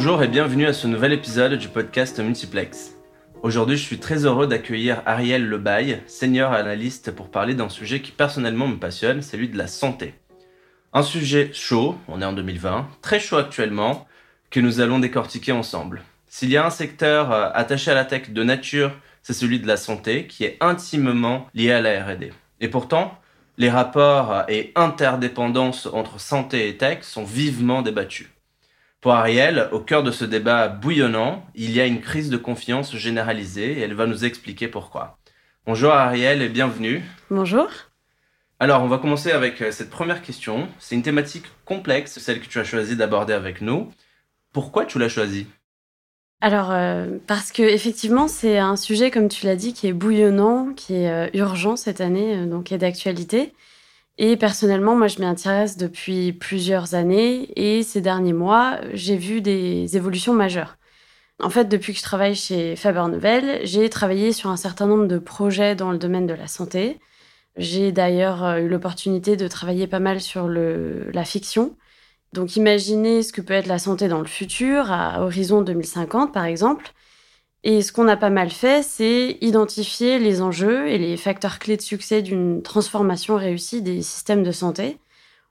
Bonjour et bienvenue à ce nouvel épisode du podcast Multiplex. Aujourd'hui, je suis très heureux d'accueillir Ariel Lebaille, senior analyste, pour parler d'un sujet qui personnellement me passionne, celui de la santé. Un sujet chaud, on est en 2020, très chaud actuellement, que nous allons décortiquer ensemble. S'il y a un secteur euh, attaché à la tech de nature, c'est celui de la santé, qui est intimement lié à la RD. Et pourtant, les rapports et interdépendances entre santé et tech sont vivement débattus. Pour Ariel, au cœur de ce débat bouillonnant, il y a une crise de confiance généralisée et elle va nous expliquer pourquoi. Bonjour Ariel et bienvenue. Bonjour. Alors, on va commencer avec euh, cette première question. C'est une thématique complexe, celle que tu as choisi d'aborder avec nous. Pourquoi tu l'as choisie alors, euh, parce que effectivement, c'est un sujet, comme tu l'as dit, qui est bouillonnant, qui est euh, urgent cette année, donc qui est d'actualité. Et personnellement, moi, je m'y intéresse depuis plusieurs années et ces derniers mois, j'ai vu des évolutions majeures. En fait, depuis que je travaille chez Faber Novel, j'ai travaillé sur un certain nombre de projets dans le domaine de la santé. J'ai d'ailleurs euh, eu l'opportunité de travailler pas mal sur le, la fiction. Donc, imaginez ce que peut être la santé dans le futur, à horizon 2050 par exemple. Et ce qu'on a pas mal fait, c'est identifier les enjeux et les facteurs clés de succès d'une transformation réussie des systèmes de santé.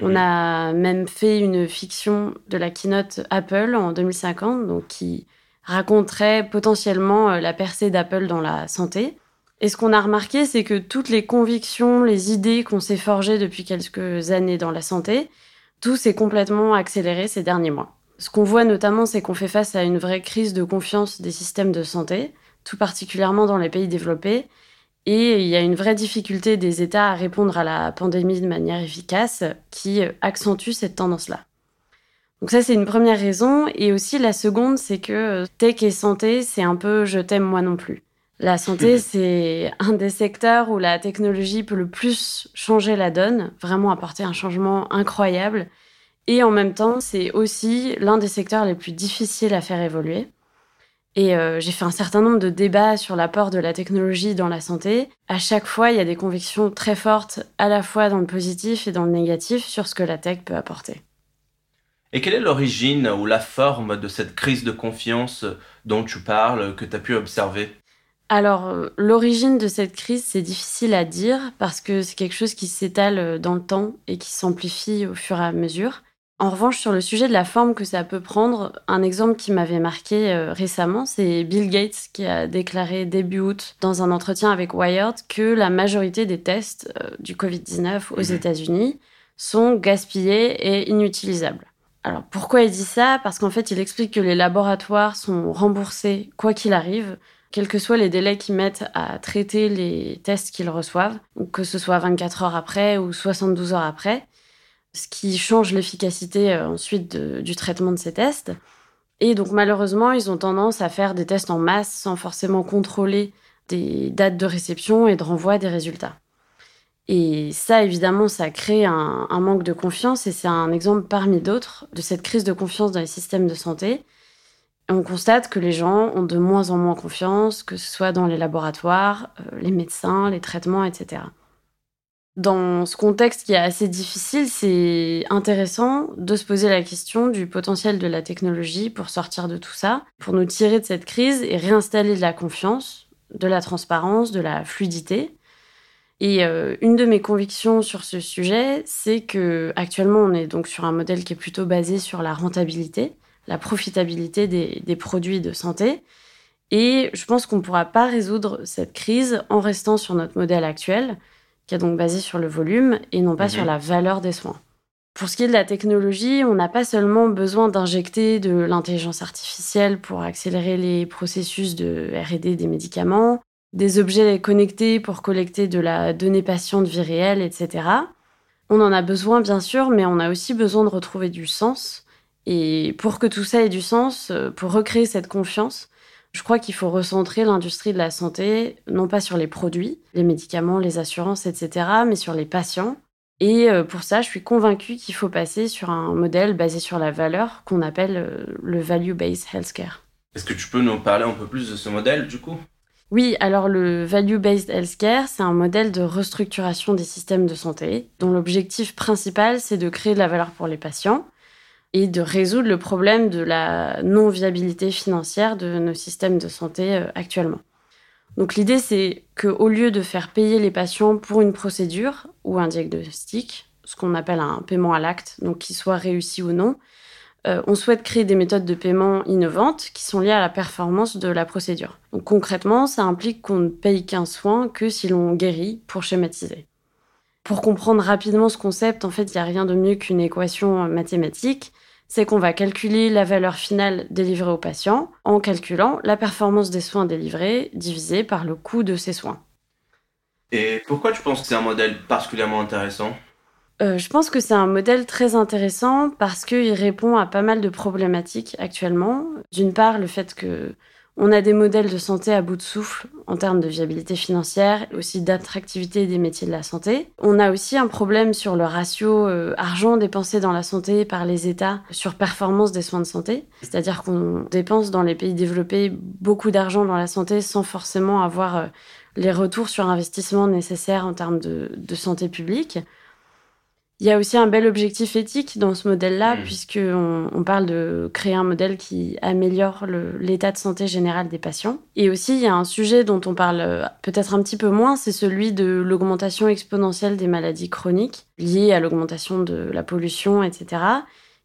On mhm. a même fait une fiction de la keynote Apple en 2050, donc qui raconterait potentiellement euh, la percée d'Apple dans la santé. Et ce qu'on a remarqué, c'est que toutes les convictions, les idées qu'on s'est forgées depuis quelques années dans la santé, tout s'est complètement accéléré ces derniers mois. Ce qu'on voit notamment, c'est qu'on fait face à une vraie crise de confiance des systèmes de santé, tout particulièrement dans les pays développés. Et il y a une vraie difficulté des États à répondre à la pandémie de manière efficace qui accentue cette tendance-là. Donc ça, c'est une première raison. Et aussi, la seconde, c'est que tech et santé, c'est un peu je t'aime moi non plus. La santé, c'est un des secteurs où la technologie peut le plus changer la donne, vraiment apporter un changement incroyable. Et en même temps, c'est aussi l'un des secteurs les plus difficiles à faire évoluer. Et euh, j'ai fait un certain nombre de débats sur l'apport de la technologie dans la santé. À chaque fois, il y a des convictions très fortes, à la fois dans le positif et dans le négatif, sur ce que la tech peut apporter. Et quelle est l'origine ou la forme de cette crise de confiance dont tu parles, que tu as pu observer? Alors, euh, l'origine de cette crise, c'est difficile à dire parce que c'est quelque chose qui s'étale dans le temps et qui s'amplifie au fur et à mesure. En revanche, sur le sujet de la forme que ça peut prendre, un exemple qui m'avait marqué euh, récemment, c'est Bill Gates qui a déclaré début août dans un entretien avec Wired que la majorité des tests euh, du Covid-19 aux mhm. États-Unis sont gaspillés et inutilisables. Alors pourquoi il dit ça? Parce qu'en fait, il explique que les laboratoires sont remboursés quoi qu'il arrive, quels que soient les délais qu'ils mettent à traiter les tests qu'ils reçoivent, que ce soit 24 heures après ou 72 heures après ce qui change l'efficacité euh, ensuite du traitement de ces tests. Et donc malheureusement, ils ont tendance à faire des tests en masse sans forcément contrôler des dates de réception et de renvoi des résultats. Et ça, évidemment, ça crée un, un manque de confiance et c'est un exemple parmi d'autres de cette crise de confiance dans les systèmes de santé. on constate que les gens ont de moins en moins confiance, que ce soit dans les laboratoires, euh, les médecins, les traitements, etc. Dans ce contexte qui est assez difficile, c'est intéressant de se poser la question du potentiel de la technologie pour sortir de tout ça, pour nous tirer de cette crise et réinstaller de la confiance, de la transparence, de la fluidité. Et euh, une de mes convictions sur ce sujet, c'est que actuellement on est donc sur un modèle qui est plutôt basé sur la rentabilité, la profitabilité des, des produits de santé. Et je pense qu'on ne pourra pas résoudre cette crise en restant sur notre modèle actuel, qui est donc basé sur le volume et non pas sur mhm. la valeur des soins. Pour ce qui est de la technologie, on n'a pas seulement besoin d'injecter de l'intelligence artificielle pour accélérer les processus de RD des médicaments, des objets connectés pour collecter de la donnée patient de vie réelle, etc. On en a besoin bien sûr, mais on a aussi besoin de retrouver du sens. Et pour que tout ça ait du sens, euh, pour recréer cette confiance, je crois qu'il faut recentrer l'industrie de la santé, non pas sur les produits, les médicaments, les assurances, etc., mais sur les patients. Et euh, pour ça, je suis convaincue qu'il faut passer sur un modèle basé sur la valeur qu'on appelle euh, le value-based healthcare. Est-ce que tu peux nous parler un peu plus de ce modèle, du coup? Oui, alors le Value-Based Healthcare, c'est un modèle de restructuration des systèmes de santé dont l'objectif principal, c'est de créer de la valeur pour les patients, et de résoudre le problème de la non-viabilité financière de nos systèmes de santé euh, actuellement. Donc l'idée, c'est qu'au lieu de faire payer les patients pour une procédure ou un diagnostic, ce qu'on appelle un paiement à l'acte, donc qu'il soit réussi ou non, euh, on souhaite créer des méthodes de paiement innovantes qui sont liées à la performance de la procédure. Donc concrètement, ça implique qu'on ne paye qu'un soin que si l'on guérit, pour schématiser. Pour comprendre rapidement ce concept, en fait, il n'y a rien de mieux qu'une équation mathématique. C'est qu'on va calculer la valeur finale délivrée au patient en calculant la performance des soins délivrés divisée par le coût de ces soins. Et pourquoi tu penses que c'est un modèle particulièrement intéressant? Euh, je pense que c'est un modèle très intéressant parce qu'il répond à pas mal de problématiques actuellement. D'une part, le fait que on a des modèles de santé à bout de souffle en termes de viabilité financière aussi d'attractivité des métiers de la santé. On a aussi un problème sur le ratio euh, argent dépensé dans la santé par les États sur performance des soins de santé. C'est-à-dire qu'on dépense dans les pays développés beaucoup d'argent dans la santé sans forcément avoir euh, les retours sur investissement nécessaires en termes de santé publique. Il y a aussi un bel objectif éthique dans ce modèle-là, mmh. puisqu'on on parle de créer un modèle qui améliore l'état de santé général des patients. Et aussi, il y a un sujet dont on parle euh, peut-être un petit peu moins, c'est celui de l'augmentation exponentielle des maladies chroniques liées à l'augmentation de la pollution, etc.,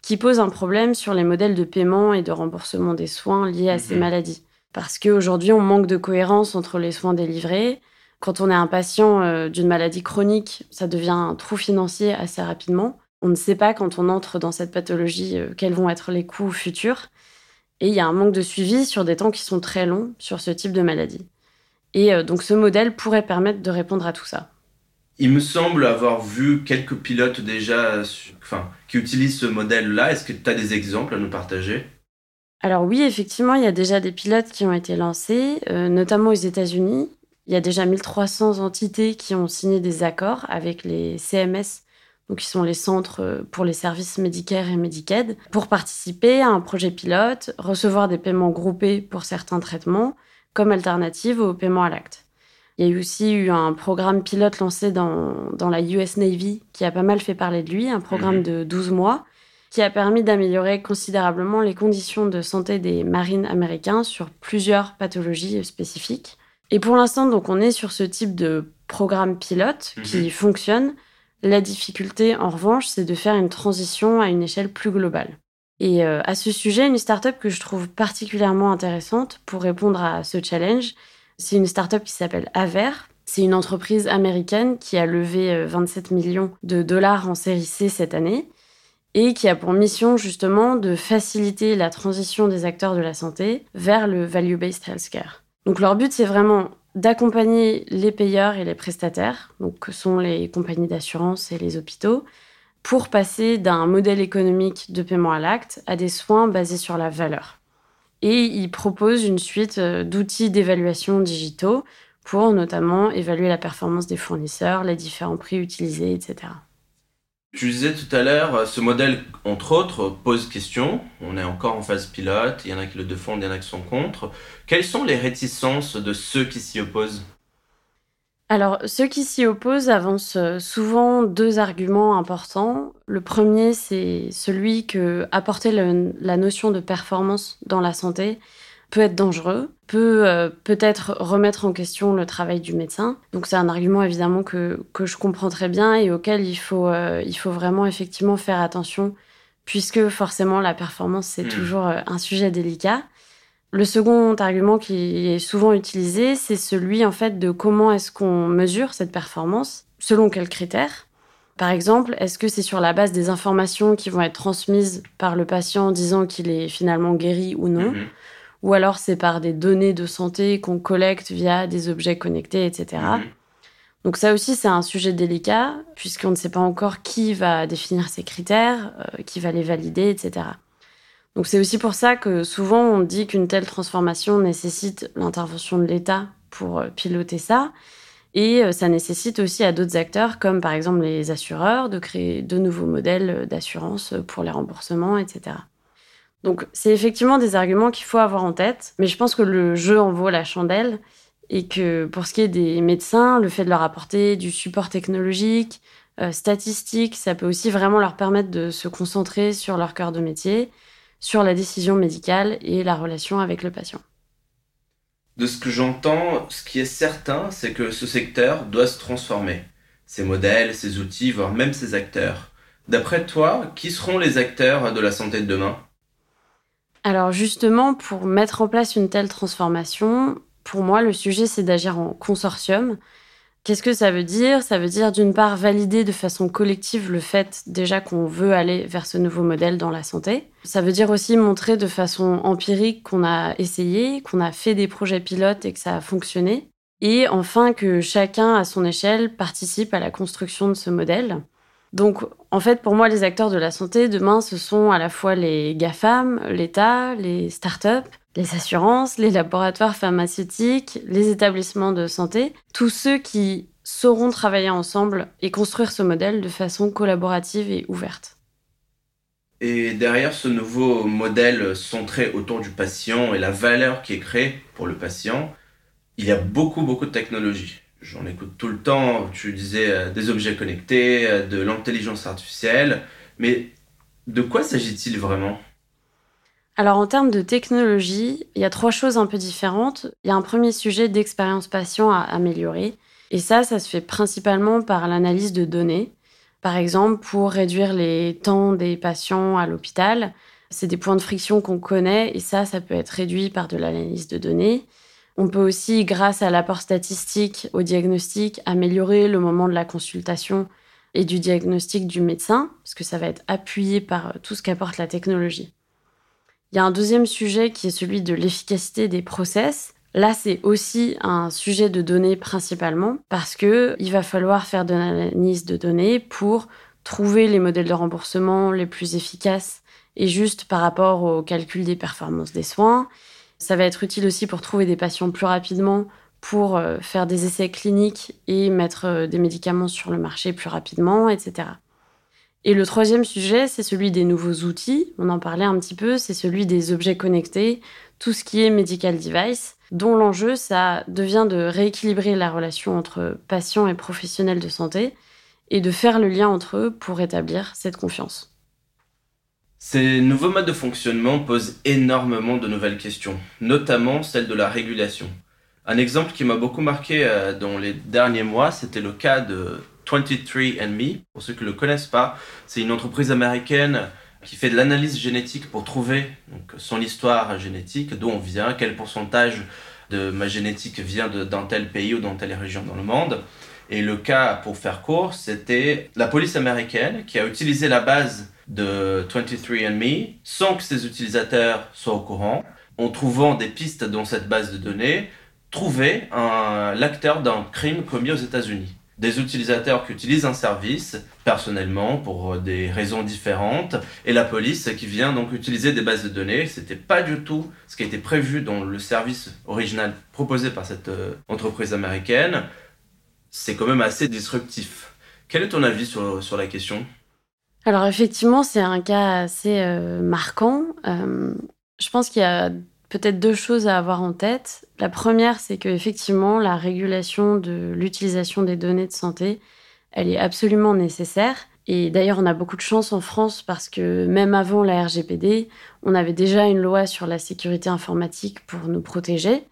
qui pose un problème sur les modèles de paiement et de remboursement des soins liés à ces mmh. maladies. Parce qu'aujourd'hui, on manque de cohérence entre les soins délivrés, quand on est un patient euh, d'une maladie chronique, ça devient un trou financier assez rapidement. On ne sait pas quand on entre dans cette pathologie euh, quels vont être les coûts futurs. Et il y a un manque de suivi sur des temps qui sont très longs sur ce type de maladie. Et euh, donc ce modèle pourrait permettre de répondre à tout ça. Il me semble avoir vu quelques pilotes déjà enfin, qui utilisent ce modèle-là. Est-ce que tu as des exemples à nous partager? Alors oui, effectivement, il y a déjà des pilotes qui ont été lancés, notamment aux États-Unis. Il y a déjà 1300 entités qui ont signé des accords avec les CMS, donc qui sont les centres euh, pour les services Medicare et Medicaid, pour participer à un projet pilote, recevoir des paiements groupés pour certains traitements, comme alternative au paiement à l'acte. Il y a aussi eu un programme pilote lancé dans, dans, la US Navy qui a pas mal fait parler de lui, un programme mhm. de 12 mois qui a permis d'améliorer considérablement les conditions de santé des marines américains sur plusieurs pathologies spécifiques. Et pour l'instant, donc, on est sur ce type de programme pilote qui mhm. fonctionne. La difficulté, en revanche, c'est de faire une transition à une échelle plus globale. Et euh, à ce sujet, une startup que je trouve particulièrement intéressante pour répondre à ce challenge, c'est une startup qui s'appelle Aver. C'est une entreprise américaine qui a levé 27 euh, millions de dollars en série C cette année et qui a pour mission justement de faciliter la transition des acteurs de la santé vers le value-based healthcare. Donc leur but, c'est vraiment d'accompagner les payeurs et les prestataires, donc que sont les compagnies d'assurance et les hôpitaux, pour passer d'un modèle économique de paiement à l'acte à des soins basés sur la valeur. Et ils proposent une suite euh, d'outils d'évaluation digitaux pour notamment évaluer la performance des fournisseurs, les différents prix utilisés, etc. Tu disais tout à l'heure, euh, ce modèle, entre autres, pose question. On est encore en phase pilote, il y en a qui le défendent, il y en a qui sont contre. Quelles sont les réticences de ceux qui s'y opposent? Alors, ceux qui s'y opposent avancent euh, souvent deux arguments importants. Le premier, c'est celui que apporter la notion de performance dans la santé peut être dangereux, peut euh, peut-être remettre en question le travail du médecin. Donc c'est un argument évidemment que, que je comprends très bien et auquel il faut, euh, il faut vraiment effectivement faire attention puisque forcément la performance c'est hmm. toujours euh, un sujet délicat. Le second argument qui est souvent utilisé, c'est celui en fait de comment est-ce qu'on mesure cette performance, selon quels critères. Par exemple, est-ce que c'est sur la base des informations qui vont être transmises par le patient disant qu'il est finalement guéri ou non? Hmm ou alors c'est par des données de santé qu'on collecte via des objets connectés, etc. Mhm. Donc ça aussi, c'est un sujet délicat, puisqu'on ne sait pas encore qui va définir ces critères, euh, qui va les valider, etc. Donc c'est aussi pour ça que souvent on dit qu'une telle transformation nécessite l'intervention de l'État pour euh, piloter ça. Et euh, ça nécessite aussi à d'autres acteurs, comme par exemple les assureurs, de créer de nouveaux modèles d'assurance pour les remboursements, etc. Donc c'est effectivement des arguments qu'il faut avoir en tête, mais je pense que le jeu en vaut la chandelle et que pour ce qui est des médecins, le fait de leur apporter du support technologique, euh, statistiques. Ça peut aussi vraiment leur permettre de se concentrer sur leur cœur de métier, sur la décision médicale et la relation avec le patient. De ce que j'entends, ce qui est certain, c'est que ce secteur doit se transformer. Ses modèles, ses outils, voire même ses acteurs. D'après toi, qui seront les acteurs de la santé de demain? Alors justement, pour mettre en place une telle transformation, pour moi, le sujet, c'est d'agir en consortium. Qu'est-ce que ça veut dire? Ça veut dire d'une part valider de façon collective le fait déjà qu'on veut aller vers ce nouveau modèle dans la santé. Ça veut dire aussi montrer de façon empirique qu'on a essayé, qu'on a fait des projets pilotes et que ça a fonctionné. Et enfin que chacun à son échelle participe à la construction de ce modèle. Donc en fait pour moi les acteurs de la santé demain ce sont à la fois les GAFAM, l'État, les startups, les assurances, les laboratoires pharmaceutiques, les établissements de santé, tous ceux qui sauront travailler ensemble et construire ce modèle de façon collaborative et ouverte. Et derrière ce nouveau modèle centré autour du patient et la valeur qui est créée pour le patient, il y a beaucoup, beaucoup de technologies. J'en écoute tout le temps, tu disais euh, des objets connectés, euh, de l'intelligence artificielle, mais de quoi s'agit-il vraiment? Alors en termes de technologie, il y a trois choses un peu différentes. Il y a un premier sujet d'expérience patient à améliorer. Et ça, ça se fait principalement par l'analyse de données. Par exemple, pour réduire les temps des patients à l'hôpital, c'est des points de friction qu'on connaît et ça, ça peut être réduit par de l'analyse de données. On peut aussi, grâce à l'apport statistique au diagnostic, améliorer le moment de la consultation et du diagnostic du médecin, parce que ça va être appuyé par tout ce qu'apporte la technologie. Il y a un deuxième sujet qui est celui de l'efficacité des process. Là, c'est aussi un sujet de données principalement parce que il va falloir faire de l'analyse de données pour trouver les modèles de remboursement les plus efficaces et juste par rapport au calcul des performances des soins. Ça va être utile aussi pour trouver des patients plus rapidement, pour euh, faire des essais cliniques et mettre euh, des médicaments sur le marché plus rapidement, etc. Et le troisième sujet, c'est celui des nouveaux outils. On en parlait un petit peu, c'est celui des objets connectés, tout ce qui est medical device, dont l'enjeu, ça devient de rééquilibrer la relation entre patients et professionnels de santé et de faire le lien entre eux pour établir cette confiance. Ces nouveaux modes de fonctionnement posent énormément de nouvelles questions, notamment celle de la régulation. Un exemple qui m'a beaucoup marqué euh, dans les derniers mois, c'était le cas de 23andMe. Pour ceux qui ne le connaissent pas, c'est une entreprise américaine qui fait de l'analyse génétique pour trouver son histoire génétique, d'où on vient, quel pourcentage de ma génétique vient d'un tel pays ou dans telle région dans le monde. Et le cas, pour faire court, c'était la police américaine qui a utilisé la base de 23andMe sans que ses utilisateurs soient au courant, en trouvant des pistes dans cette base de données, trouver l'acteur d'un crime commis aux États-Unis des utilisateurs qui utilisent un service personnellement pour euh, des raisons différentes et la police qui vient donc utiliser des bases de données. C'était pas du tout ce qui était prévu dans le service original proposé par cette euh, entreprise américaine. C'est quand même assez disruptif. Quel est ton avis sur, sur la question? Alors effectivement, c'est un cas assez euh, marquant. je pense qu'il y a peut-être deux choses à avoir en tête. La première, c'est qu'effectivement, la régulation de l'utilisation des données de santé, elle est absolument nécessaire. Et d'ailleurs, on a beaucoup de chance en France parce que même avant la RGPD, on avait déjà une loi sur la sécurité informatique pour nous protéger.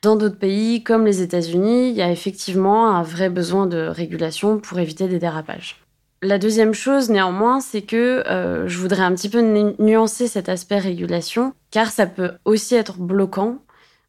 Dans d'autres pays, comme les États-Unis, il y a effectivement un vrai besoin de régulation pour éviter des dérapages. La deuxième chose, néanmoins, c'est que euh, je voudrais un petit peu nuancer cet aspect régulation, car ça peut aussi être bloquant.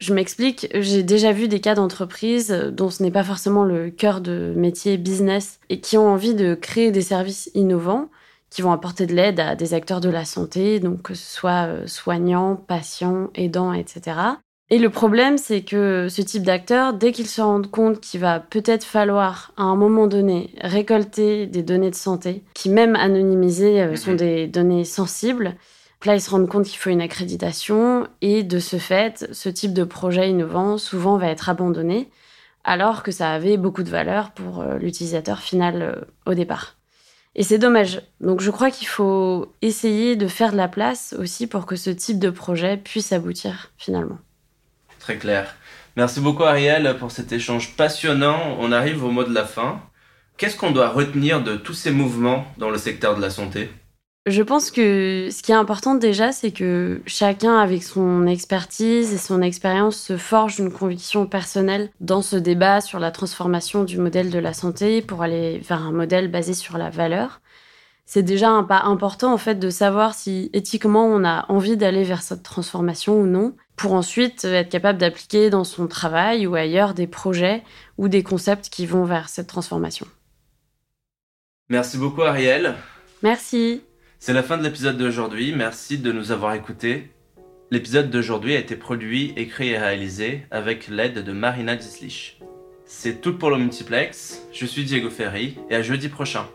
Je m'explique, j'ai déjà vu des cas d'entreprises dont ce n'est pas forcément le cœur de métier business et qui ont envie de créer des services innovants qui vont apporter de l'aide à des acteurs de la santé, donc que ce soit euh, soignants, patients, aidants, etc. Et le problème, c'est que ce type d'acteur, dès qu'il se rend compte qu'il va peut-être falloir, à un moment donné, récolter des données de santé, qui même anonymisées euh, sont des données sensibles, là, ils se rendent compte qu'il faut une accréditation, et de ce fait, ce type de projet innovant, souvent, va être abandonné, alors que ça avait beaucoup de valeur pour euh, l'utilisateur final euh, au départ. Et c'est dommage. Donc je crois qu'il faut essayer de faire de la place aussi pour que ce type de projet puisse aboutir finalement. Très clair. Merci beaucoup Ariel pour cet échange passionnant. On arrive au mot de la fin. Qu'est-ce qu'on doit retenir de tous ces mouvements dans le secteur de la santé? Je pense que ce qui est important déjà, c'est que chacun, avec son expertise et son expérience, se forge une conviction personnelle dans ce débat sur la transformation du modèle de la santé pour aller vers un modèle basé sur la valeur. C'est déjà un pas important en fait de savoir si éthiquement on a envie d'aller vers cette transformation ou non, pour ensuite être capable d'appliquer dans son travail ou ailleurs des projets ou des concepts qui vont vers cette transformation. Merci beaucoup Ariel. Merci. C'est la fin de l'épisode d'aujourd'hui, merci de nous avoir écoutés. L'épisode d'aujourd'hui a été produit, écrit et réalisé avec l'aide de Marina Dislich. C'est tout pour le multiplex, je suis Diego Ferry et à jeudi prochain.